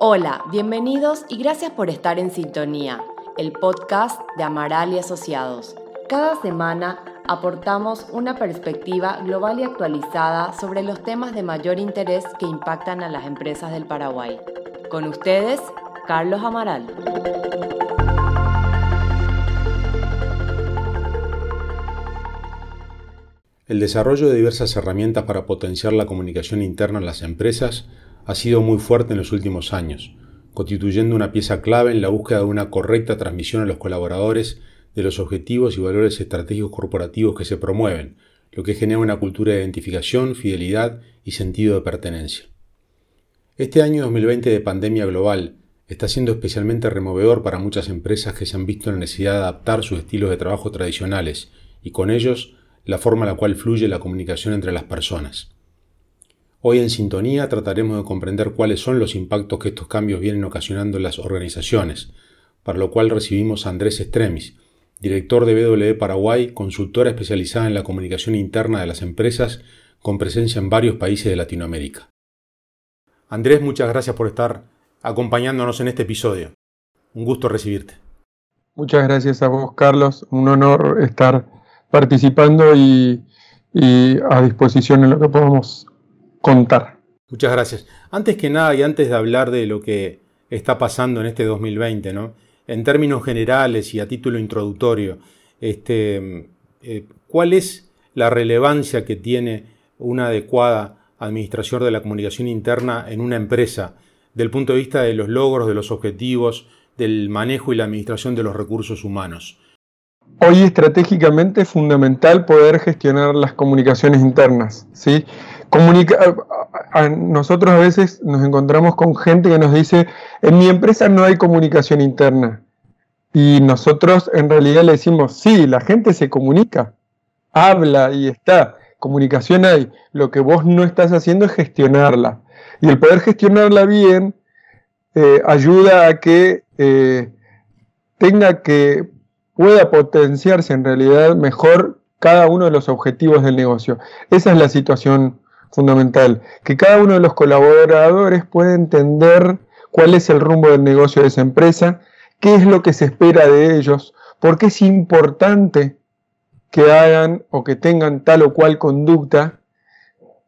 Hola, bienvenidos y gracias por estar en sintonía, el podcast de Amaral y Asociados. Cada semana aportamos una perspectiva global y actualizada sobre los temas de mayor interés que impactan a las empresas del Paraguay. Con ustedes, Carlos Amaral. El desarrollo de diversas herramientas para potenciar la comunicación interna en las empresas ha sido muy fuerte en los últimos años, constituyendo una pieza clave en la búsqueda de una correcta transmisión a los colaboradores de los objetivos y valores estratégicos corporativos que se promueven, lo que genera una cultura de identificación, fidelidad y sentido de pertenencia. Este año 2020 de pandemia global está siendo especialmente removedor para muchas empresas que se han visto en la necesidad de adaptar sus estilos de trabajo tradicionales y con ellos la forma en la cual fluye la comunicación entre las personas. Hoy en Sintonía trataremos de comprender cuáles son los impactos que estos cambios vienen ocasionando en las organizaciones, para lo cual recibimos a Andrés Estremis, director de BW Paraguay, consultora especializada en la comunicación interna de las empresas, con presencia en varios países de Latinoamérica. Andrés, muchas gracias por estar acompañándonos en este episodio. Un gusto recibirte. Muchas gracias a vos, Carlos. Un honor estar participando y, a disposición en lo que podamos Muchas gracias. Antes que nada y antes de hablar de lo que está pasando en este 2020, ¿no? en términos generales y a título introductorio, este, eh, ¿cuál es la relevancia que tiene una adecuada administración de la comunicación interna en una empresa del punto de vista de los logros, de los objetivos, del manejo y la administración de los recursos humanos? Hoy estratégicamente es fundamental poder gestionar las comunicaciones internas. ¿sí? nosotros a veces nos encontramos con gente que nos dice, en mi empresa no hay comunicación interna. Y nosotros en realidad le decimos, sí, la gente se comunica, habla y está, comunicación hay. Lo que vos no estás haciendo es gestionarla. Y el poder gestionarla bien eh, ayuda a que eh, tenga que pueda potenciarse en realidad mejor cada uno de los objetivos del negocio. Esa es la situación fundamental, que cada uno de los colaboradores pueda entender cuál es el rumbo del negocio de esa empresa, qué es lo que se espera de ellos, por qué es importante que hagan o que tengan tal o cual conducta,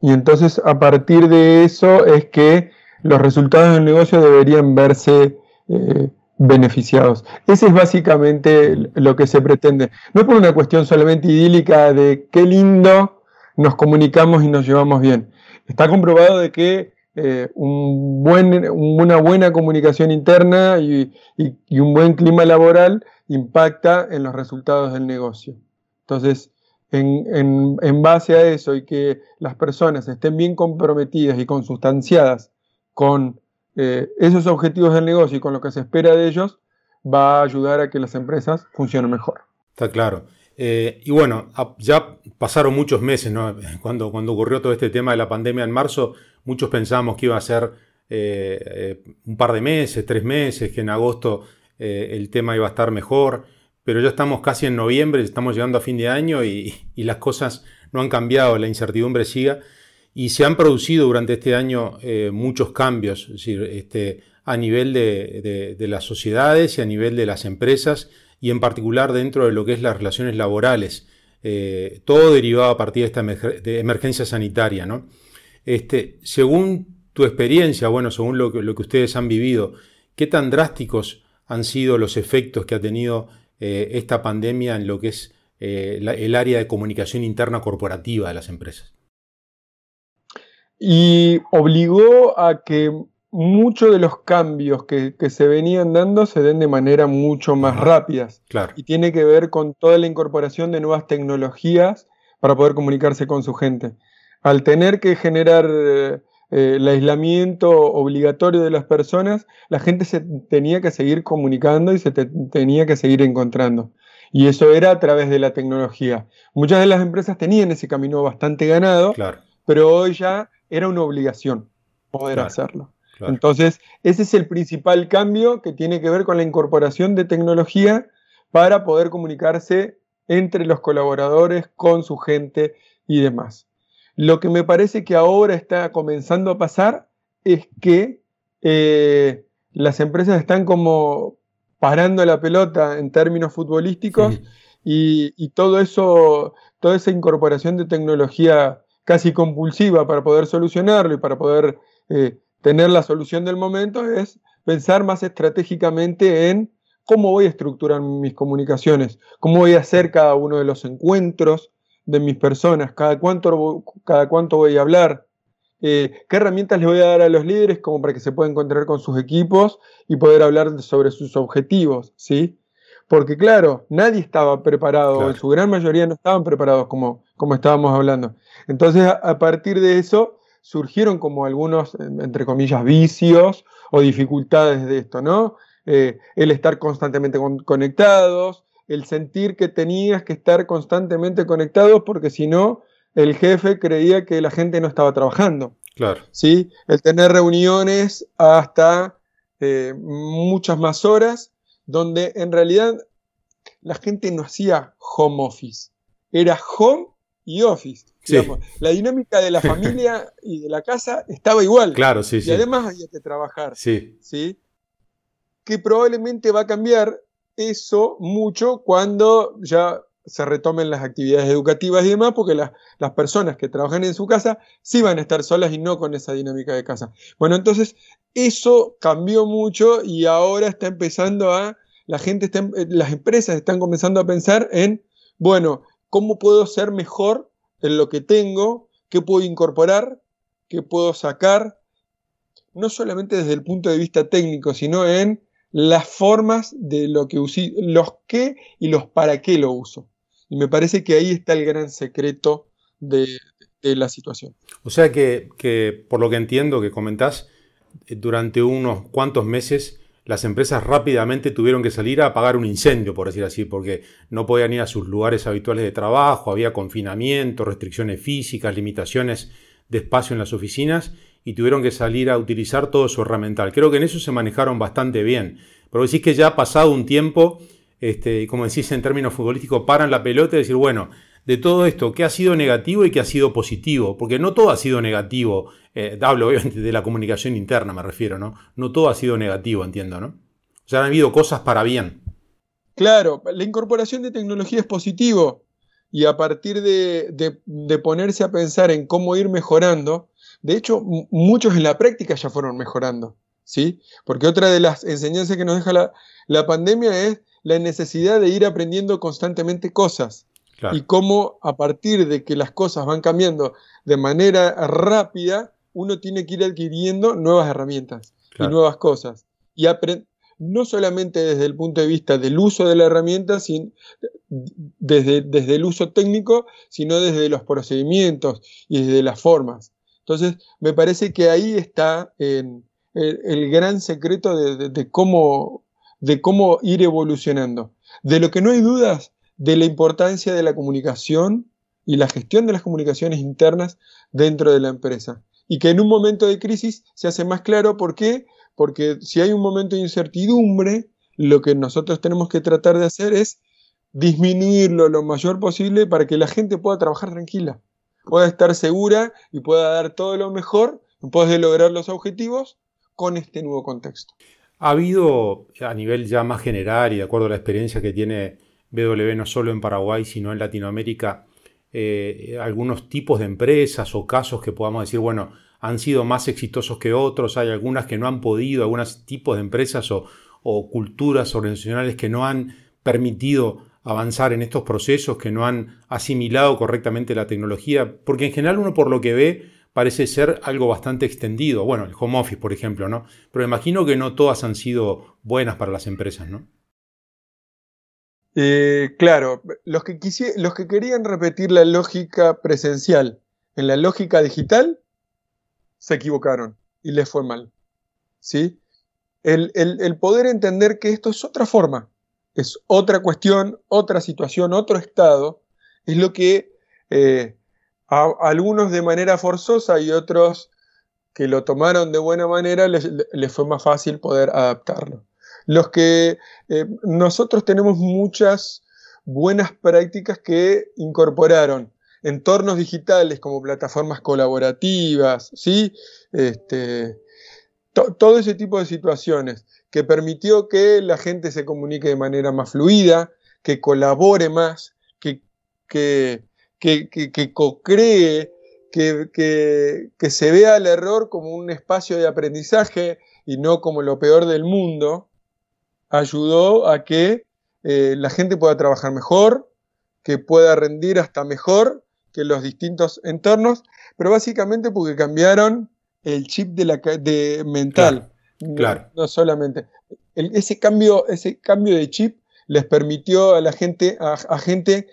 y entonces a partir de eso es que los resultados del negocio deberían verse eh, beneficiados. Ese es básicamente lo que se pretende. No por una cuestión solamente idílica de qué lindo nos comunicamos y nos llevamos bien. Está comprobado de que eh, un buen, una buena comunicación interna y, un buen clima laboral impacta en los resultados del negocio. Entonces, en, en base a eso y que las personas estén bien comprometidas y consustanciadas con eh, esos objetivos del negocio y con lo que se espera de ellos, va a ayudar a que las empresas funcionen mejor. Está claro. Eh, y bueno, ya pasaron muchos meses. Cuando, cuando ocurrió todo este tema de la pandemia en marzo, muchos pensábamos que iba a ser eh, un par de meses, tres meses, que en agosto el tema iba a estar mejor, pero ya estamos casi en noviembre, estamos llegando a fin de año y, y las cosas no han cambiado, la incertidumbre sigue. Y se han producido durante este año eh, muchos cambios, es decir, este, a nivel de, las sociedades y a nivel de las empresas, y en particular dentro de lo que es las relaciones laborales. Eh, todo derivado a partir de esta emergencia sanitaria. ¿no? Este, según tu experiencia, bueno, según lo que, ustedes han vivido, ¿qué tan drásticos han sido los efectos que ha tenido eh, esta pandemia en lo que es el área de comunicación interna corporativa de las empresas? Y obligó a que muchos de los cambios que, se venían dando se den de manera mucho más rápidas. Claro. Y tiene que ver con toda la incorporación de nuevas tecnologías para poder comunicarse con su gente. Al tener que generar eh, el aislamiento obligatorio de las personas, la gente se tenía que seguir comunicando y se tenía que seguir encontrando. Y eso era a través de la tecnología. Muchas de las empresas tenían ese camino bastante ganado, claro. pero hoy ya era una obligación poder hacerlo. Entonces, ese es el principal cambio que tiene que ver con la incorporación de tecnología para poder comunicarse entre los colaboradores, con su gente y demás. Lo que me parece que ahora está comenzando a pasar es que eh, las empresas están como parando la pelota en términos futbolísticos y, todo eso, toda esa incorporación de tecnología casi compulsiva para poder solucionarlo y para poder eh, tener la solución del momento es pensar más estratégicamente en cómo voy a estructurar mis comunicaciones, cómo voy a hacer cada uno de los encuentros de mis personas, cada cuánto, cada cuánto voy a hablar, eh, qué herramientas les voy a dar a los líderes como para que se puedan encontrar con sus equipos y poder hablar sobre sus objetivos, ¿sí? Porque claro, nadie estaba preparado, en su gran mayoría no estaban preparados como, como estábamos hablando. Entonces, a, partir de eso, surgieron como algunos, entre comillas, vicios o dificultades de esto, ¿no? Eh, el estar constantemente conectados, el sentir que tenías que estar constantemente conectados porque si no, el jefe creía que la gente no estaba trabajando. Claro. ¿sí? El tener reuniones hasta eh, muchas más horas, donde en realidad la gente no hacía home office, era home y office. La dinámica de la familia y de la casa estaba igual. Claro, sí, y además había que trabajar. Sí. ¿sí? Que probablemente va a cambiar eso mucho cuando ya se retomen las actividades educativas y demás, porque las personas que trabajan en su casa sí van a estar solas y no con esa dinámica de casa. Bueno, entonces eso cambió mucho y ahora está empezando a, la gente, está, em, las empresas están comenzando a pensar en, bueno, ¿cómo puedo ser mejor en lo que tengo? ¿Qué puedo incorporar? ¿Qué puedo sacar? No solamente desde el punto de vista técnico, sino en las formas de lo que uso, los qué y los para qué lo uso. Y me parece que ahí está el gran secreto de, la situación. O sea que, por lo que entiendo que comentás, eh, durante unos cuantos meses las empresas rápidamente tuvieron que salir a apagar un incendio, por decir así, porque no podían ir a sus lugares habituales de trabajo, había confinamiento, restricciones físicas, limitaciones de espacio en las oficinas y tuvieron que salir a utilizar todo su herramental. Creo que en eso se manejaron bastante bien. Pero decís que ya ha pasado un tiempo este, como decís en términos futbolísticos, paran la pelota y decir, bueno, de todo esto, ¿qué ha sido negativo y qué ha sido positivo? Porque no todo ha sido negativo, eh, hablo obviamente de la comunicación interna, me refiero, ¿no? No todo ha sido negativo, entiendo, ¿no? O sea, han habido cosas para bien. Claro, la incorporación de tecnología es positivo y a partir de, ponerse a pensar en cómo ir mejorando, de hecho, muchos en la práctica ya fueron mejorando, ¿sí? Porque otra de las enseñanzas que nos deja la, la pandemia es la necesidad de ir aprendiendo constantemente cosas y cómo a partir de que las cosas van cambiando de manera rápida, uno tiene que ir adquiriendo nuevas herramientas y nuevas cosas. Y no solamente desde el punto de vista del uso de la herramienta, sin, desde, desde el uso técnico, sino desde los procedimientos y desde las formas. Entonces, me parece que ahí está el, gran secreto de cómo de cómo ir evolucionando. De lo que no hay dudas, de la importancia de la comunicación y la gestión de las comunicaciones internas dentro de la empresa. Y que en un momento de crisis se hace más claro por qué, porque si hay un momento de incertidumbre, lo que nosotros tenemos que tratar de hacer es disminuirlo lo mayor posible para que la gente pueda trabajar tranquila, pueda estar segura y pueda dar todo lo mejor en pos de lograr los objetivos con este nuevo contexto. Ha habido a nivel ya más general y de acuerdo a la experiencia que tiene BW no solo en Paraguay, sino en Latinoamérica, eh, algunos tipos de empresas o casos que podamos decir, bueno, han sido más exitosos que otros, hay algunas que no han podido, algunos tipos de empresas o, o culturas organizacionales que no han permitido avanzar en estos procesos, que no han asimilado correctamente la tecnología, porque en general uno por lo que ve parece ser algo bastante extendido. Bueno, el home office, por ejemplo, ¿no? Pero imagino que no todas han sido buenas para las empresas, ¿no? Eh, claro, los que, querían repetir la lógica presencial en la lógica digital se equivocaron y les fue mal. ¿sí? El, poder entender que esto es otra forma, es otra cuestión, otra situación, otro estado, es lo que eh, algunos de manera forzosa y otros que lo tomaron de buena manera les, fue más fácil poder adaptarlo. Los que eh, nosotros tenemos muchas buenas prácticas que incorporaron entornos digitales como plataformas colaborativas, ¿sí? Este, todo ese tipo de situaciones que permitió que la gente se comunique de manera más fluida, que colabore más, que, que, que, que co-cree, que, se vea el error como un espacio de aprendizaje y no como lo peor del mundo, ayudó a que eh, la gente pueda trabajar mejor, que pueda rendir hasta mejor que los distintos entornos, pero básicamente porque cambiaron el chip de la de mental. Claro. No, solamente. ese, cambio, ese cambio de chip les permitió a la gente, a, gente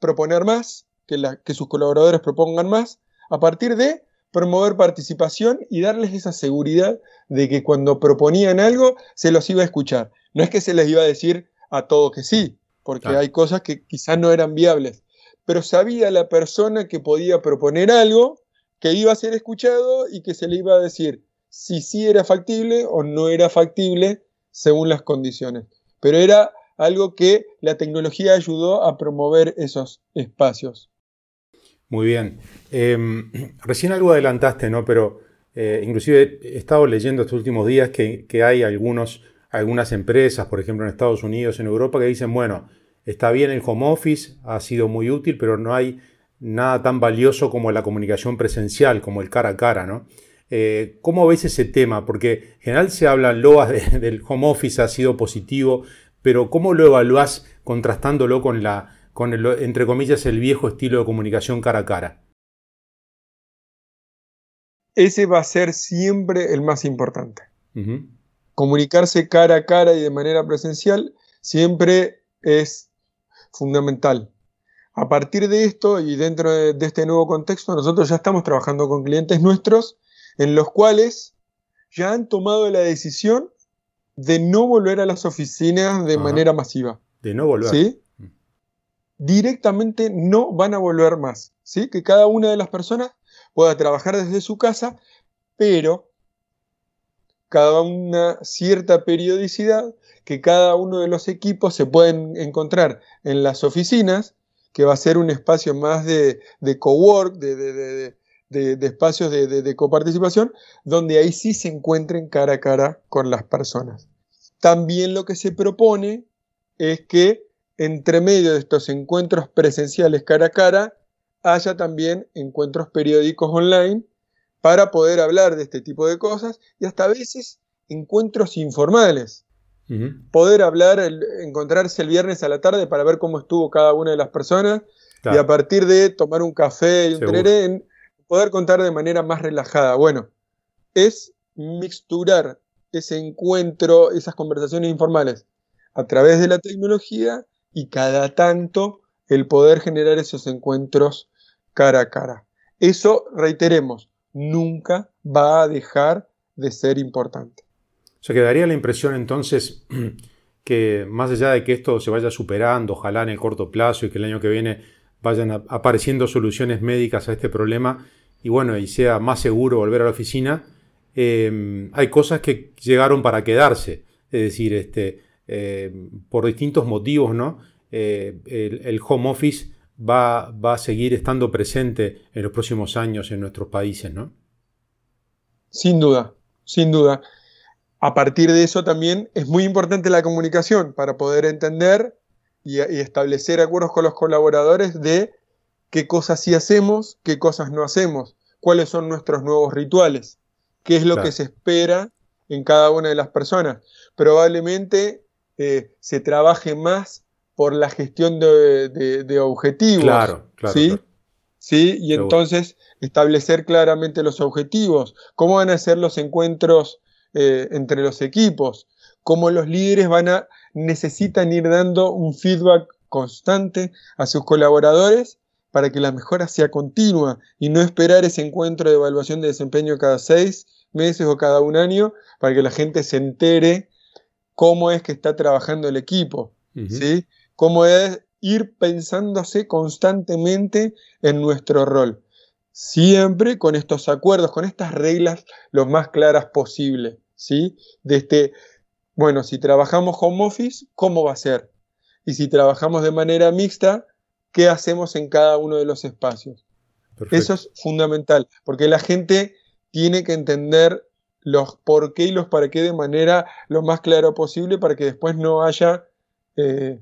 proponer más, que, que sus colaboradores propongan más, a partir de promover participación y darles esa seguridad de que cuando proponían algo se los iba a escuchar. No es que se les iba a decir a todo que sí, porque hay cosas que quizás no eran viables, pero sabía la persona que podía proponer algo, que iba a ser escuchado y que se le iba a decir si sí era factible o no era factible según las condiciones. Pero era algo que la tecnología ayudó a promover esos espacios. Muy bien. Em, recién algo adelantaste, ¿no? Pero eh, inclusive he estado leyendo estos últimos días que, hay algunos, algunas empresas, por ejemplo en Estados Unidos, en Europa, que dicen, bueno, está bien el home office, ha sido muy útil, pero no hay nada tan valioso como la comunicación presencial, como el cara a cara, ¿no? Eh, ¿Cómo ves ese tema? Porque en general se habla loas del home office, ha sido positivo, pero ¿cómo lo evaluás contrastándolo con la, con el, entre comillas, el viejo estilo de comunicación cara a cara? Ese va a ser siempre el más importante. Comunicarse cara a cara y de manera presencial siempre es fundamental. A partir de esto y dentro de, este nuevo contexto, nosotros ya estamos trabajando con clientes nuestros en los cuales ya han tomado la decisión de no volver a las oficinas de manera masiva. De no volver. ¿Sí? Directamente no van a volver más. ¿Sí? Que cada una de las personas pueda trabajar desde su casa, pero cada una cierta periodicidad, que cada uno de los equipos se pueden encontrar en las oficinas, que va a ser un espacio más de, de cowork, de, de espacios de, coparticipación, donde ahí sí se encuentren cara a cara con las personas. También lo que se propone es que entre medio de estos encuentros presenciales cara a cara, haya también encuentros periódicos online para poder hablar de este tipo de cosas y hasta a veces encuentros informales. Poder hablar, encontrarse el viernes a la tarde para ver cómo estuvo cada una de las personas y a partir de tomar un café y un tereré, poder contar de manera más relajada. Bueno, es mixturar ese encuentro, esas conversaciones informales a través de la tecnología y cada tanto el poder generar esos encuentros cara a cara. Eso, reiteremos, nunca va a dejar de ser importante. O sea, quedaría la impresión entonces que más allá de que esto se vaya superando, ojalá en el corto plazo y que el año que viene vayan apareciendo soluciones médicas a este problema y bueno, y sea más seguro volver a la oficina, em, hay cosas que llegaron para quedarse. Es decir, este, em, por distintos motivos, ¿no? Eh, el, home office va, va, a seguir estando presente en los próximos años en nuestros países, ¿no? Sin duda, sin duda. A partir de eso también es muy importante la comunicación para poder entender y, establecer acuerdos con los colaboradores de qué cosas sí hacemos, qué cosas no hacemos, cuáles son nuestros nuevos rituales, qué es lo que se espera en cada una de las personas. Probablemente eh, se trabaje más por la gestión de, objetivos. Claro, claro. ¿sí? ¿Sí? Y entonces establecer claramente los objetivos, cómo van a ser los encuentros eh, entre los equipos, cómo los líderes van a necesitan ir dando un feedback constante a sus colaboradores para que la mejora sea continua y no esperar ese encuentro de evaluación de desempeño cada seis meses o cada un año para que la gente se entere cómo es que está trabajando el equipo, ¿sí? Cómo es ir pensándose constantemente en nuestro rol. Siempre con estos acuerdos, con estas reglas lo más claras posible, ¿sí? De este, bueno, si trabajamos home office, ¿cómo va a ser? Y si trabajamos de manera mixta, ¿qué hacemos en cada uno de los espacios? Eso es fundamental, porque la gente tiene que entender los por qué y los para qué de manera lo más clara posible para que después no haya eh,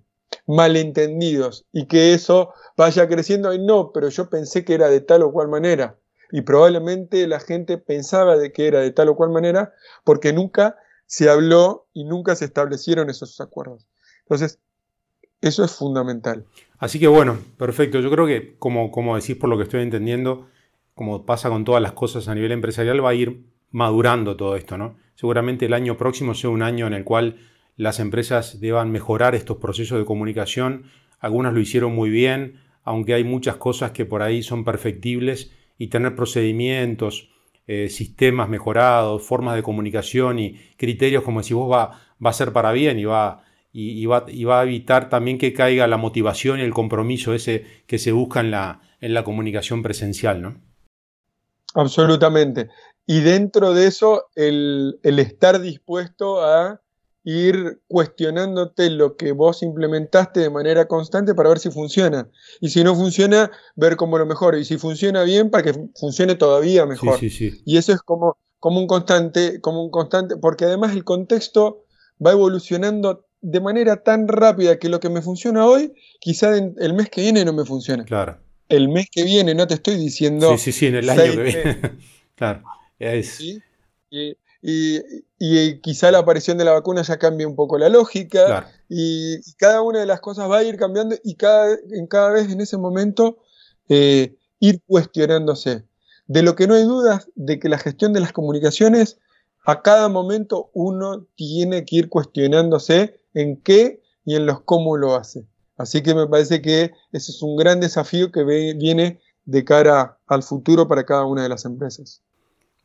malentendidos y que eso vaya creciendo y no, pero yo pensé que era de tal o cual manera y probablemente la gente pensaba de que era de tal o cual manera porque nunca se habló y nunca se establecieron esos acuerdos. Entonces, eso es fundamental. Así que bueno, perfecto. Yo creo que, como, como decís por lo que estoy entendiendo, como pasa con todas las cosas a nivel empresarial, va a ir madurando todo esto, ¿no? Seguramente el año próximo sea un año en el cual las empresas deban mejorar estos procesos de comunicación. Algunas lo hicieron muy bien, aunque hay muchas cosas que por ahí son perfectibles y tener procedimientos, eh, sistemas mejorados, formas de comunicación y criterios, como decís vos, va, a ser para bien y va, y, va, a evitar también que caiga la motivación y el compromiso ese que se busca en la, en la comunicación presencial, ¿no? Absolutamente. Y dentro de eso, el, estar dispuesto a ir cuestionándote lo que vos implementaste de manera constante para ver si funciona. Y si no funciona, ver cómo lo mejor. Y si funciona bien, para que funcione todavía mejor. Y eso es como, como un constante, como un constante, porque además el contexto va evolucionando de manera tan rápida que lo que me funciona hoy, quizá el mes que viene no me funciona. Claro. El mes que viene, no te estoy diciendo. Sí, sí, sí, en el año que viene. claro. Y, quizá la aparición de la vacuna ya cambie un poco la lógica. Y, cada una de las cosas va a ir cambiando y cada, en cada vez en ese momento eh, ir cuestionándose. De lo que no hay dudas de que la gestión de las comunicaciones, a cada momento uno tiene que ir cuestionándose en qué y en los cómo lo hace. Así que me parece que ese es un gran desafío que viene de cara al futuro para cada una de las empresas.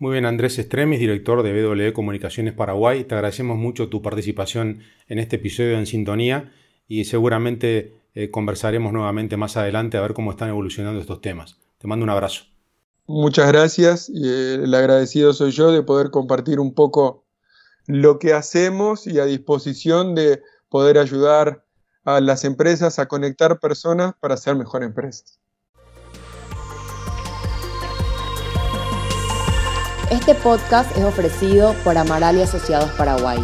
Muy bien, Andrés Estremis, director de BW Comunicaciones Paraguay. Te agradecemos mucho tu participación en este episodio en Sintonía y seguramente eh, conversaremos nuevamente más adelante a ver cómo están evolucionando estos temas. Te mando un abrazo. Muchas gracias y eh, el agradecido soy yo de poder compartir un poco lo que hacemos y a disposición de poder ayudar a las empresas a conectar personas para ser mejor empresas. Este podcast es ofrecido por Amaral y Asociados Paraguay.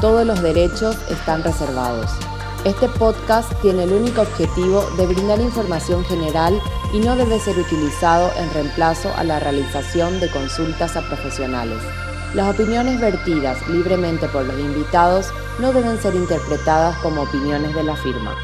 Todos los derechos están reservados. Este podcast tiene el único objetivo de brindar información general y no debe ser utilizado en reemplazo a la realización de consultas a profesionales. Las opiniones vertidas libremente por los invitados no deben ser interpretadas como opiniones de la firma.